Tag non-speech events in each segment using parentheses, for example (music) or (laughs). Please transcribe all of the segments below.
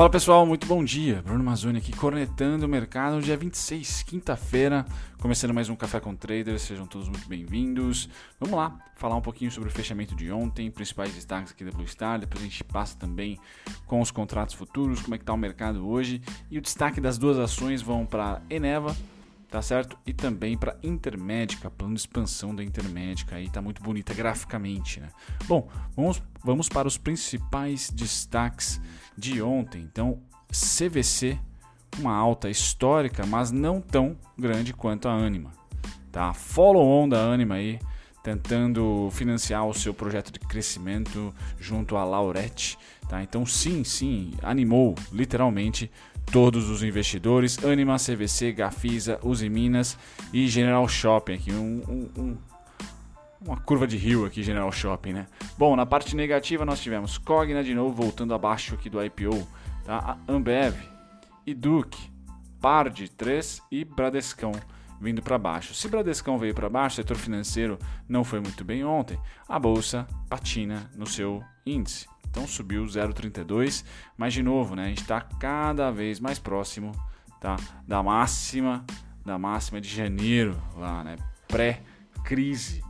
Fala pessoal, muito bom dia. Bruno Mazzoni aqui cornetando o mercado no dia 26, quinta-feira, começando mais um Café com Traders. Sejam todos muito bem-vindos. Vamos lá, falar um pouquinho sobre o fechamento de ontem, principais destaques aqui da Blue Star. Depois a gente passa também com os contratos futuros, como é que está o mercado hoje. E o destaque das duas ações vão para Eneva, tá certo? E também para Intermédica, plano de expansão da Intermédica, aí tá muito bonita graficamente, né? Bom, vamos, vamos para os principais destaques de ontem. Então, CVC, uma alta histórica, mas não tão grande quanto a Anima, tá? Follow on da Anima aí, tentando financiar o seu projeto de crescimento junto a Laurette, tá? Então, sim, sim, animou literalmente todos os investidores, Anima, CVC, Gafisa, Uzi Minas e General Shopping, aqui um, um, um, uma curva de rio aqui, General Shopping, né? Bom, na parte negativa nós tivemos Cogna de novo voltando abaixo aqui do IPO, tá? Ambev e Duke, Pard 3 e Bradescão vindo para baixo. Se Bradescão veio para baixo, o setor financeiro não foi muito bem ontem, a bolsa patina no seu índice. Então subiu 0,32, mas de novo, né, a gente está cada vez mais próximo tá, da máxima da máxima de janeiro lá, né, pré-crise.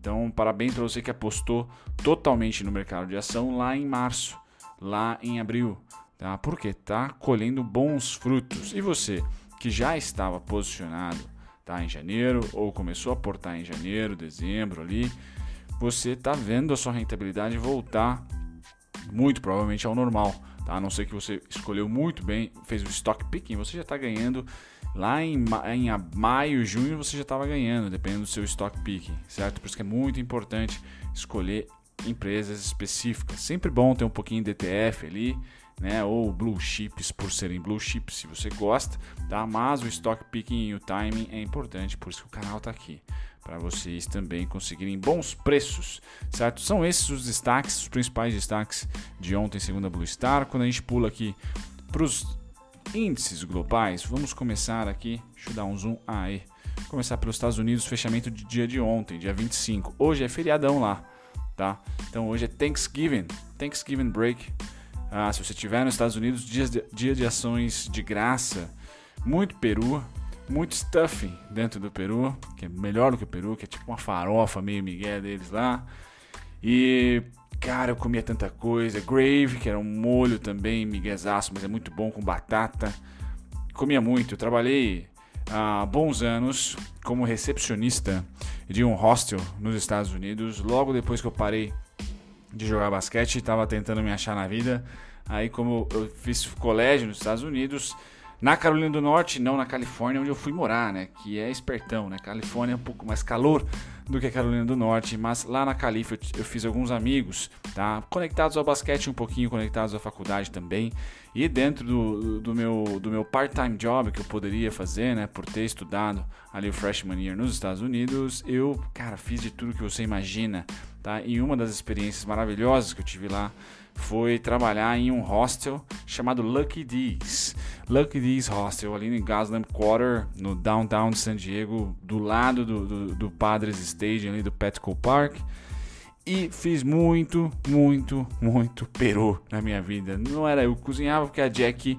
Então, parabéns para você que apostou totalmente no mercado de ação lá em março, lá em abril, tá? Porque tá colhendo bons frutos. E você que já estava posicionado, tá, em janeiro ou começou a aportar em janeiro, dezembro ali, você tá vendo a sua rentabilidade voltar muito provavelmente ao normal. Tá? A não ser que você escolheu muito bem, fez o stock picking, você já está ganhando. Lá em, em maio, junho, você já estava ganhando, dependendo do seu stock picking, certo? Por isso que é muito importante escolher empresas específicas. Sempre bom ter um pouquinho de ETF ali, né? Ou blue chips por serem blue chips, se você gosta, tá? Mas o stock picking e o timing é importante, por isso que o canal está aqui para vocês também conseguirem bons preços, certo? São esses os destaques, os principais destaques de ontem, segundo a Blue Star. Quando a gente pula aqui para os índices globais, vamos começar aqui, deixa eu dar um zoom aí. Começar pelos Estados Unidos, fechamento de dia de ontem, dia 25. Hoje é feriadão lá, tá? Então hoje é Thanksgiving, Thanksgiving break. Ah, se você estiver nos Estados Unidos, dia de, dia de ações de graça, muito peru, muito stuffing dentro do peru, que é melhor do que o peru, que é tipo uma farofa meio migué deles lá. E, cara, eu comia tanta coisa. Grave, que era um molho também, miguezaço, mas é muito bom com batata. Comia muito. Eu trabalhei há bons anos como recepcionista de um hostel nos Estados Unidos. Logo depois que eu parei de jogar basquete, estava tentando me achar na vida. Aí, como eu fiz colégio nos Estados Unidos, na Carolina do Norte, não na Califórnia, onde eu fui morar, né? Que é espertão, né? Califórnia é um pouco mais calor do que a Carolina do Norte, mas lá na Califórnia eu, eu fiz alguns amigos, tá? Conectados ao basquete um pouquinho, conectados à faculdade também. E dentro do, do meu, do meu part-time job que eu poderia fazer, né? Por ter estudado ali o freshman year nos Estados Unidos, eu, cara, fiz de tudo que você imagina, tá? E uma das experiências maravilhosas que eu tive lá foi trabalhar em um hostel chamado Lucky D's. Lucky D's Hostel, ali em Gaslamp Quarter, no downtown de San Diego, do lado do, do, do Padres Stadium, ali do Petco Park. E fiz muito, muito, muito peru na minha vida. Não era eu que cozinhava, porque a Jack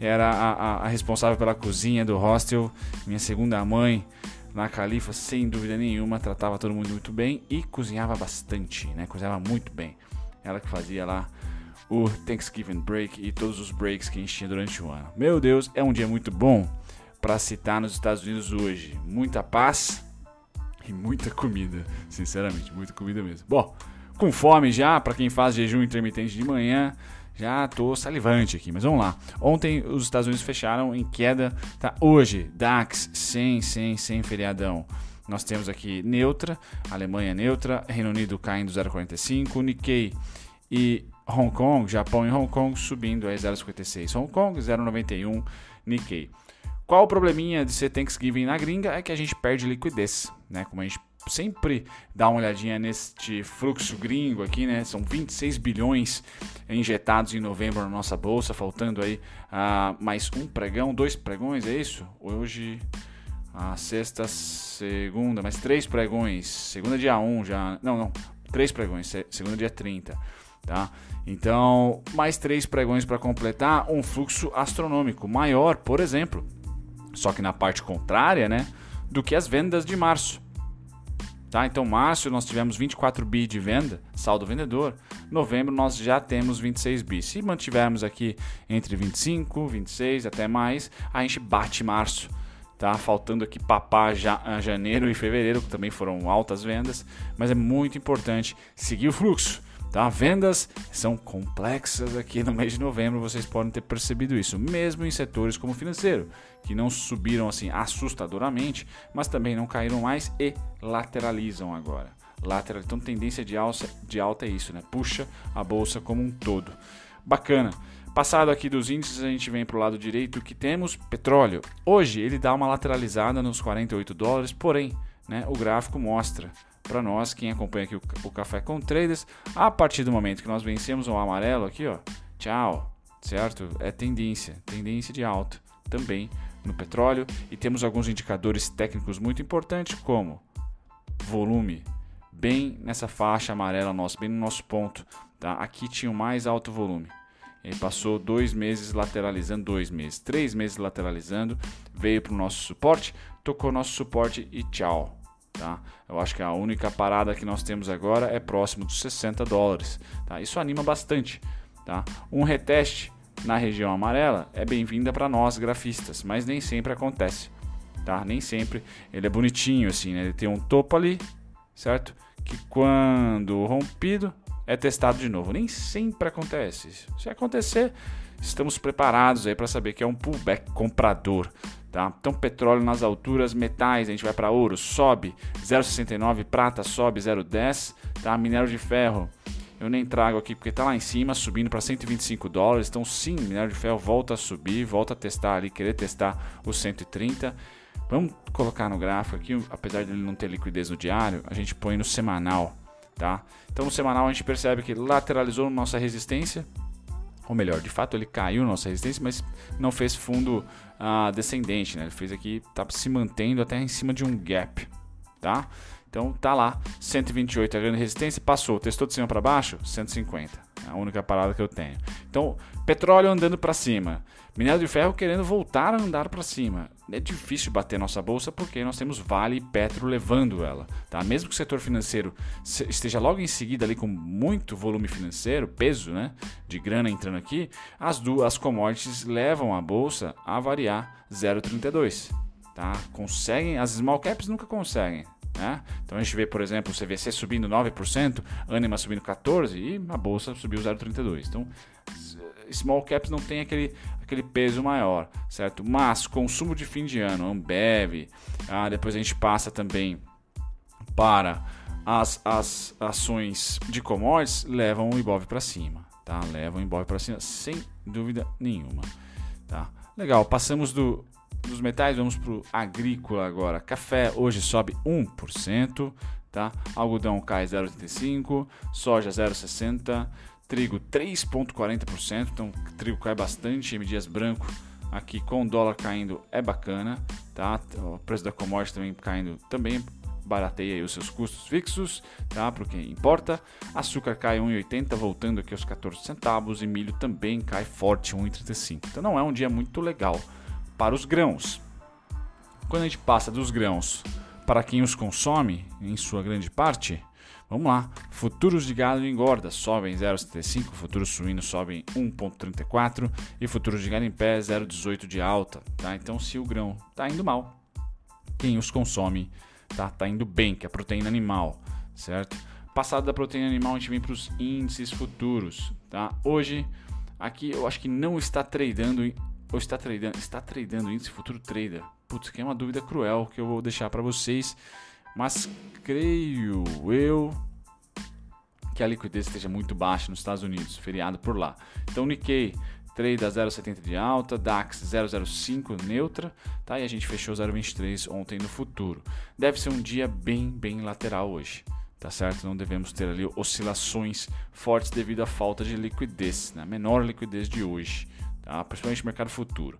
era a, a, a responsável pela cozinha do hostel, minha segunda mãe na Califa, sem dúvida nenhuma, tratava todo mundo muito bem e cozinhava bastante, né? Cozinhava muito bem. Ela que fazia lá o Thanksgiving Break e todos os breaks que a gente tinha durante o ano. Meu Deus, é um dia muito bom para citar nos Estados Unidos hoje. Muita paz e muita comida, sinceramente, muita comida mesmo. Bom, com fome já, para quem faz jejum intermitente de manhã, já tô salivante aqui, mas vamos lá. Ontem os Estados Unidos fecharam em queda, tá? Hoje, DAX sem, sem, sem feriadão. Nós temos aqui neutra, Alemanha neutra, Reino Unido caindo 0,45, Nikkei e Hong Kong, Japão e Hong Kong subindo a 0,56. Hong Kong 0,91, Nikkei. Qual o probleminha de ser Thanksgiving na gringa é que a gente perde liquidez, né? Como a gente sempre dá uma olhadinha neste fluxo gringo aqui, né? São 26 bilhões injetados em novembro na nossa bolsa, faltando aí uh, mais um pregão, dois pregões, é isso? Hoje a sexta, segunda, mais três pregões. Segunda dia 1 já. Não, não. Três pregões. Segunda dia 30. Tá? Então, mais três pregões para completar um fluxo astronômico maior, por exemplo, só que na parte contrária, né, do que as vendas de março. Tá? Então, março nós tivemos 24 bi de venda, saldo vendedor. Novembro nós já temos 26 bi. Se mantivermos aqui entre 25, 26 até mais, a gente bate março. Tá faltando aqui papar já, janeiro e fevereiro, que também foram altas vendas, mas é muito importante seguir o fluxo. Tá? Vendas são complexas aqui no mês de novembro, vocês podem ter percebido isso, mesmo em setores como financeiro, que não subiram assim assustadoramente, mas também não caíram mais e lateralizam agora. Lateral, então tendência de alta, de alta é isso, né? Puxa a bolsa como um todo. Bacana. Passado aqui dos índices, a gente vem para o lado direito que temos petróleo. Hoje ele dá uma lateralizada nos 48 dólares, porém, né, o gráfico mostra para nós, quem acompanha aqui o, o, Café com Traders, a partir do momento que nós vencemos o amarelo aqui, ó, tchau, certo? É tendência, tendência de alta também no petróleo e temos alguns indicadores técnicos muito importantes como volume, bem nessa faixa amarela nossa, bem no nosso ponto, tá? Aqui tinha o mais alto volume. Ele passou dois meses lateralizando, dois meses, três meses lateralizando, veio para o nosso suporte, tocou nosso suporte e tchau, Tá? Eu acho que a única parada que nós temos agora é próximo dos 60 dólares. Tá? Isso anima bastante. Tá? Um reteste na região amarela é bem-vinda para nós grafistas, mas nem sempre acontece. Tá? Nem sempre ele é bonitinho assim, né? ele tem um topo ali, certo? Que quando rompido é testado de novo. Nem sempre acontece. Se acontecer, estamos preparados aí para saber que é um pullback comprador. Tá? Então, petróleo nas alturas, metais, a gente vai para ouro, sobe 0,69, prata sobe 0,10, tá? minério de ferro, eu nem trago aqui porque está lá em cima, subindo para 125 dólares. Então, sim, minério de ferro volta a subir, volta a testar ali, querer testar os 130. Vamos colocar no gráfico aqui, apesar de ele não ter liquidez no diário, a gente põe no semanal. Tá? Então, no semanal, a gente percebe que lateralizou nossa resistência, ou melhor, de fato ele caiu nossa resistência, mas não fez fundo uh, descendente, né? Ele fez aqui, tá se mantendo até em cima de um gap, tá? Então tá lá, 128 a grande resistência, passou, testou de cima para baixo, 150. A única parada que eu tenho. Então, petróleo andando para cima, minério de ferro querendo voltar a andar para cima. É difícil bater nossa bolsa porque nós temos Vale e Petro levando ela, tá? Mesmo que o setor financeiro esteja logo em seguida ali com muito volume financeiro, peso, né, de grana entrando aqui, as duas commodities levam a bolsa a variar 0,32, tá? Conseguem, as small caps nunca conseguem, né? Então a gente vê, por exemplo, o CVC subindo 9%, Anima subindo 14% e a bolsa subiu 0,32%. Então, small caps não tem aquele, aquele peso maior, certo? Mas consumo de fim de ano, Ambev, ah, depois a gente passa também para as, as ações de commodities, levam o Ibov para cima, tá? Levam o Ibov para cima sem dúvida nenhuma, tá? Legal, passamos do metais, vamos para o agrícola agora. Café hoje sobe 1%, tá? Algodão cai 0,85%, soja 0,60%, trigo 3,40%, então trigo cai bastante, M dias branco aqui com o dólar caindo é bacana, tá? O preço da commodity também caindo também barateia os seus custos fixos, tá? Para o que importa. Açúcar cai 1,80, voltando aqui aos 14 centavos, e milho também cai forte 1,35. Então não é um dia muito legal para os grãos. Quando a gente passa dos grãos para quem os consome, em sua grande parte, vamos lá. Futuros de gado engorda sobem 0,75, futuros suínos sobem 1,34 e futuros de gado em pé 0,18 de alta. Tá? Então, se o grão está indo mal, quem os consome está tá indo bem, que é a proteína animal, certo? Passado da proteína animal, a gente vem para os índices futuros. Tá? Hoje, aqui eu acho que não está tradando ou está tradando, está tradando índice futuro trader? Putz, que é uma dúvida cruel que eu vou deixar para vocês, mas creio eu que a liquidez esteja muito baixa nos Estados Unidos, feriado por lá. Então, Nikkei trade a 0,70 de alta, DAX 0,05 neutra, tá? E a gente fechou 0,23 ontem no futuro. Deve ser um dia bem, bem lateral hoje, tá certo? Não devemos ter ali oscilações fortes devido à falta de liquidez, né? menor liquidez de hoje tá? principalmente mercado futuro.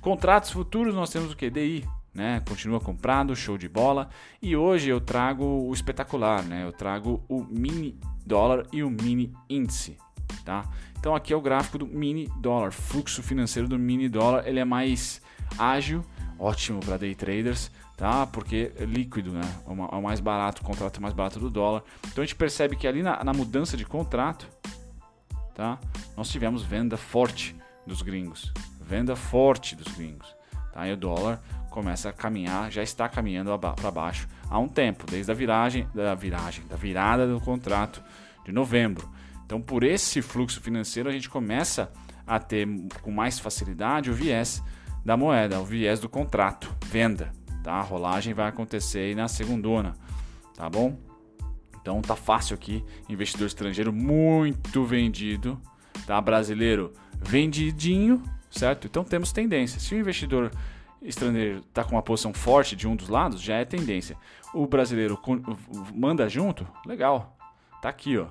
Contratos futuros nós temos o que? DI, né? Continua comprado, show de bola. E hoje eu trago o espetacular, né? Eu trago o mini dólar e o mini índice, tá? Então aqui é o gráfico do mini dólar, fluxo financeiro do mini dólar, ele é mais ágil, ótimo para day traders, tá? Porque é líquido, né? É o mais barato, o contrato é mais barato do dólar. Então a gente percebe que ali na, na mudança de contrato, tá? Nós tivemos venda forte dos gringos, venda forte dos gringos, tá? E o dólar começa a caminhar, já está caminhando para baixo há um tempo, desde a viragem, da viragem, da virada do contrato de novembro. Então, por esse fluxo financeiro, a gente começa a ter com mais facilidade o viés da moeda, o viés do contrato, venda. Tá? A rolagem vai acontecer aí na segundona, tá bom? Então tá fácil aqui, investidor estrangeiro muito vendido, tá? Brasileiro vendidinho, certo? Então temos tendência. Se o investidor estrangeiro está com uma posição forte de um dos lados, já é tendência. O brasileiro manda junto, legal. Tá aqui, ó.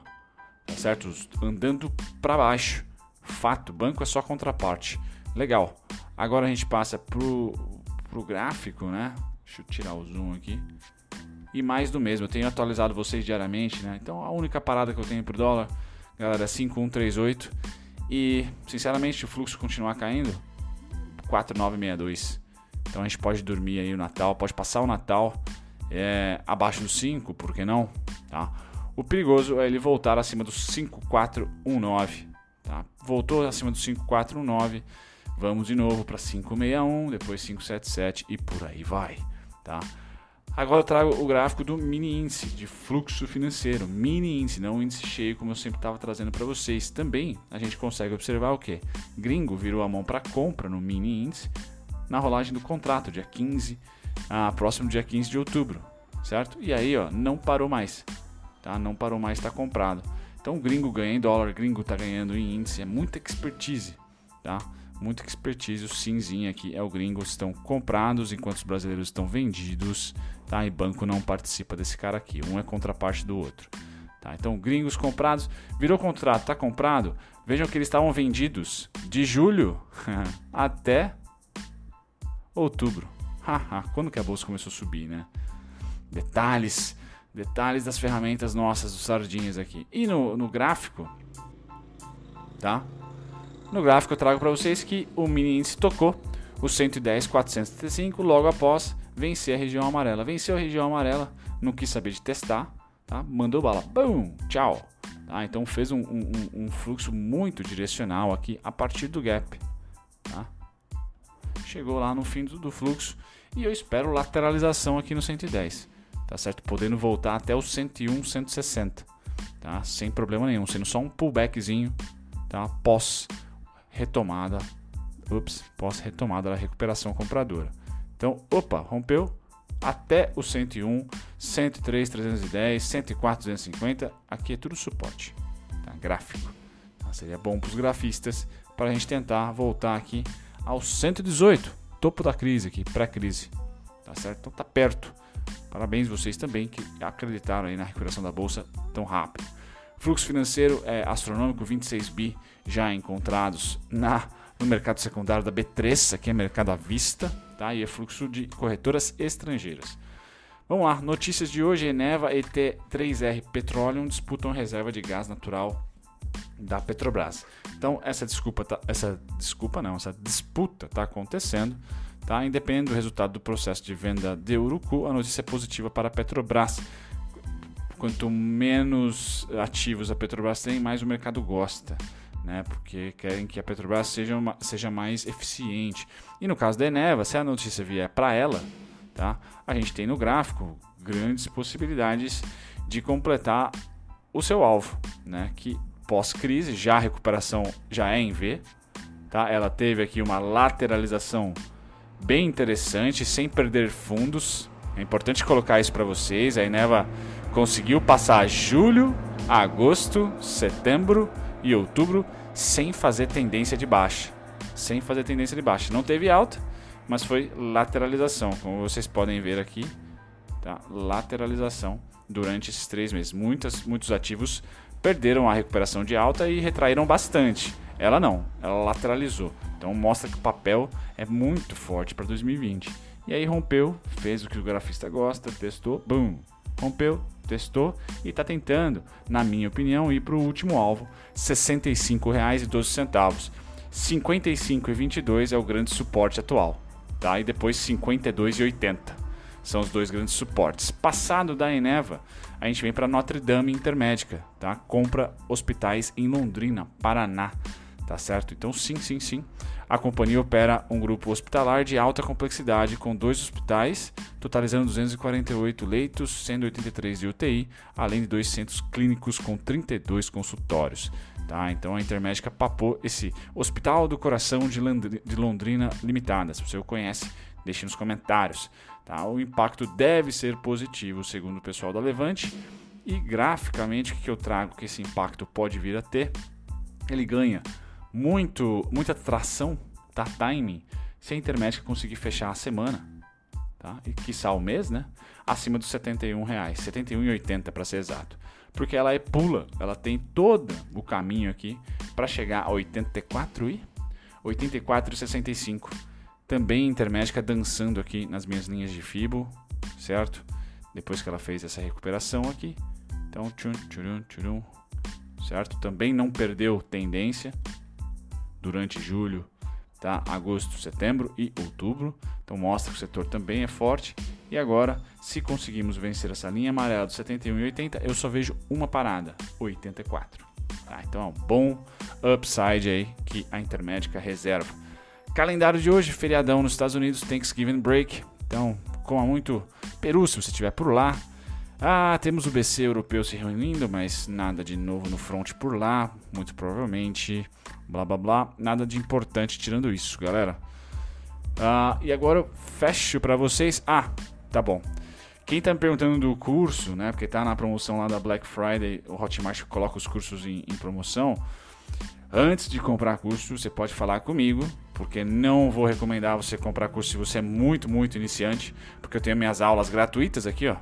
Tá certo? Andando para baixo. Fato, banco é só contraparte. Legal. Agora a gente passa pro, pro gráfico, né? Deixa eu tirar o zoom aqui. E mais do mesmo, eu tenho atualizado vocês diariamente, né? Então a única parada que eu tenho pro dólar, galera, é 5138. E, sinceramente, se o fluxo continuar caindo, 4962. Então a gente pode dormir aí o Natal, pode passar o Natal é, abaixo dos 5, por que não? Tá? O perigoso é ele voltar acima dos 5419. Tá? Voltou acima dos 5419, vamos de novo para 561, depois 577 e por aí vai. Tá? Agora eu trago o gráfico do mini índice de fluxo financeiro, mini índice, não índice cheio como eu sempre estava trazendo para vocês. Também a gente consegue observar o que? Gringo virou a mão para compra no mini índice na rolagem do contrato, dia 15, a próximo dia 15 de outubro, certo? E aí, ó, não parou mais tá? Não parou mais, está comprado. Então o gringo ganha em dólar, gringo está ganhando em índice, é muita expertise, tá? Muita expertise, o cinzinho aqui é o gringo, estão comprados enquanto os brasileiros estão vendidos, tá? E banco não participa desse cara aqui, um é contraparte do outro. Tá? Então, gringos comprados, virou contrato, está comprado. Vejam que eles estavam vendidos de julho (laughs) até outubro. Quando que a bolsa começou a subir, né? Detalhes Detalhes das ferramentas nossas, dos sardinhas aqui. E no, no gráfico, tá? No gráfico eu trago para vocês que o mini índice tocou o 110,435 logo após vencer a região amarela. Venceu a região amarela, não quis saber de testar, tá? Mandou bala, bum, tchau. Tá? Então fez um, um, um, fluxo muito direcional aqui a partir do gap. Tá? Chegou lá no fim do, do fluxo e eu espero lateralização aqui no 110 tá certo? Podendo voltar até os 101, 160, tá? Sem problema nenhum, sendo só um pullbackzinho, tá? Pós retomada, ups, pós retomada da recuperação compradora. Então, opa, rompeu até o 101, 103, 310, 104, 250, aqui é tudo suporte, tá? Gráfico. Então, seria bom para os grafistas para a gente tentar voltar aqui aos 118, topo da crise aqui, pré-crise, tá certo? Então tá perto. Parabéns vocês também que acreditaram aí na recuperação da bolsa tão rápido. Fluxo financeiro é astronômico, 26 bi já encontrados na no mercado secundário da B3, aqui é mercado à vista, tá? E é fluxo de corretoras estrangeiras. Vamos lá, notícias de hoje: Eneva e T3R Petroleum disputam reserva de gás natural da Petrobras. Então essa desculpa, tá, essa desculpa não, essa disputa está acontecendo Tá? Independente do resultado do processo de venda de Urucu, a notícia é positiva para a Petrobras. Quanto menos ativos a Petrobras tem, mais o mercado gosta. Né, porque querem que a Petrobras seja, uma, seja mais eficiente. E no caso da Eneva, se a notícia vier para ela, tá, a gente tem no gráfico grandes possibilidades de completar o seu alvo, né, que pós-crise, já a recuperação já é em V, tá? ela teve aqui uma lateralização bem interessante, sem perder fundos. É importante colocar isso para vocês. A Eneva conseguiu passar julho, agosto, setembro e outubro sem fazer tendência de baixa. Sem fazer tendência de baixa. Não teve alta, mas foi lateralização, como vocês podem ver aqui. Tá? Lateralização durante esses três meses. Muitas, muitos ativos perderam a recuperação de alta e retraíram bastante. Ela não, ela lateralizou. Então mostra que o papel é muito forte para 2020. E aí rompeu, fez o que o grafista gosta, testou, boom, rompeu, testou e está tentando, na minha opinião, ir para o último alvo, R$ 65,12. 55,22 é o grande suporte atual, tá? E depois 52,80 são os dois grandes suportes. Passado da Eneva, a gente vem para Notre Dame Intermédica, tá? Compra hospitais em Londrina, Paraná, tá certo? Então sim, sim, sim. A companhia opera um grupo hospitalar de alta complexidade com dois hospitais, totalizando 248 leitos, sendo 83 de UTI, além de dois centros clínicos com 32 consultórios. Tá? Então a Intermédica papou esse Hospital do Coração de Londrina Limitada. Se você o conhece, deixe nos comentários. Tá? O impacto deve ser positivo, segundo o pessoal da Levante. E graficamente, o que eu trago que esse impacto pode vir a ter? Ele ganha muito, muita tração, tá? Timing, se a Intermédica conseguir fechar a semana, tá? E quiçá o mês, né? Acima dos 71 reais, 71,80 para ser exato. Porque ela é pula, ela tem todo o caminho aqui para chegar a 84 e 84,65. Também Intermédica dançando aqui nas minhas linhas de Fibo, certo? Depois que ela fez essa recuperação aqui. Então, tchum, tchurum, tchurum, certo? Também não perdeu tendência, durante julho, tá? agosto, setembro e outubro. Então mostra que o setor também é forte. E agora, se conseguimos vencer essa linha amarela do 71 e 80, eu só vejo uma parada, 84. Tá? Então é um bom upside aí que a Intermédica reserva. Calendário de hoje, feriadão nos Estados Unidos, Thanksgiving Break. Então, coma muito peru se você estiver por lá. Ah, temos o BC europeu se reunindo, mas nada de novo no front por lá, muito provavelmente. Blá blá blá, nada de importante tirando isso, galera. Ah, e agora eu fecho para vocês. Ah, tá bom. Quem tá me perguntando do curso, né? Porque tá na promoção lá da Black Friday, o Hotmart coloca os cursos em, em promoção. Antes de comprar curso, você pode falar comigo, porque não vou recomendar você comprar curso se você é muito, muito iniciante, porque eu tenho minhas aulas gratuitas aqui, ó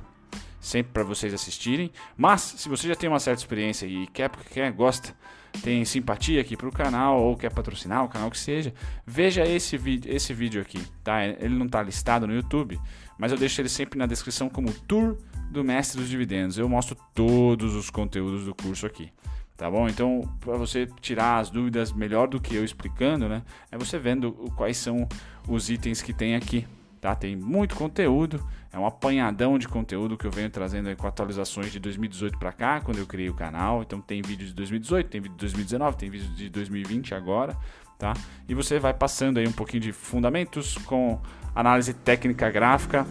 sempre para vocês assistirem. Mas se você já tem uma certa experiência e quer, quer gosta, tem simpatia aqui para o canal ou quer patrocinar o canal que seja, veja esse vídeo, esse vídeo aqui, tá? Ele não está listado no YouTube, mas eu deixo ele sempre na descrição como Tour do Mestre dos Dividendos. Eu mostro todos os conteúdos do curso aqui. Tá bom? Então, para você tirar as dúvidas melhor do que eu explicando, né? É você vendo quais são os itens que tem aqui, tá? Tem muito conteúdo, é um apanhadão de conteúdo que eu venho trazendo aí com atualizações de 2018 para cá, quando eu criei o canal. Então tem vídeo de 2018, tem vídeo de 2019, tem vídeo de 2020 agora, tá? E você vai passando aí um pouquinho de fundamentos com análise técnica gráfica,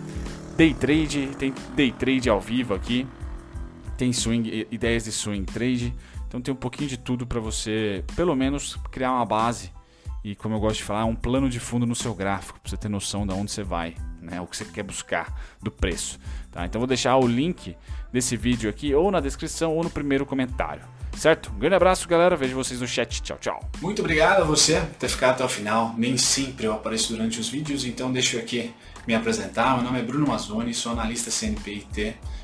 day trade, tem day trade ao vivo aqui, tem swing, ideias de swing trade. Então tem um pouquinho de tudo para você, pelo menos, criar uma base e como eu gosto de falar, um plano de fundo no seu gráfico, para você ter noção de onde você vai, né, o que você quer buscar do preço. Tá? Então vou deixar o link desse vídeo aqui ou na descrição ou no primeiro comentário. Certo? Um grande abraço, galera. Vejo vocês no chat. Tchau, tchau. Muito obrigado a você por ter ficado até o final. Nem sempre eu apareço durante os vídeos, então deixa eu aqui me apresentar. Meu nome é Bruno Mazzoni, sou analista CNPIT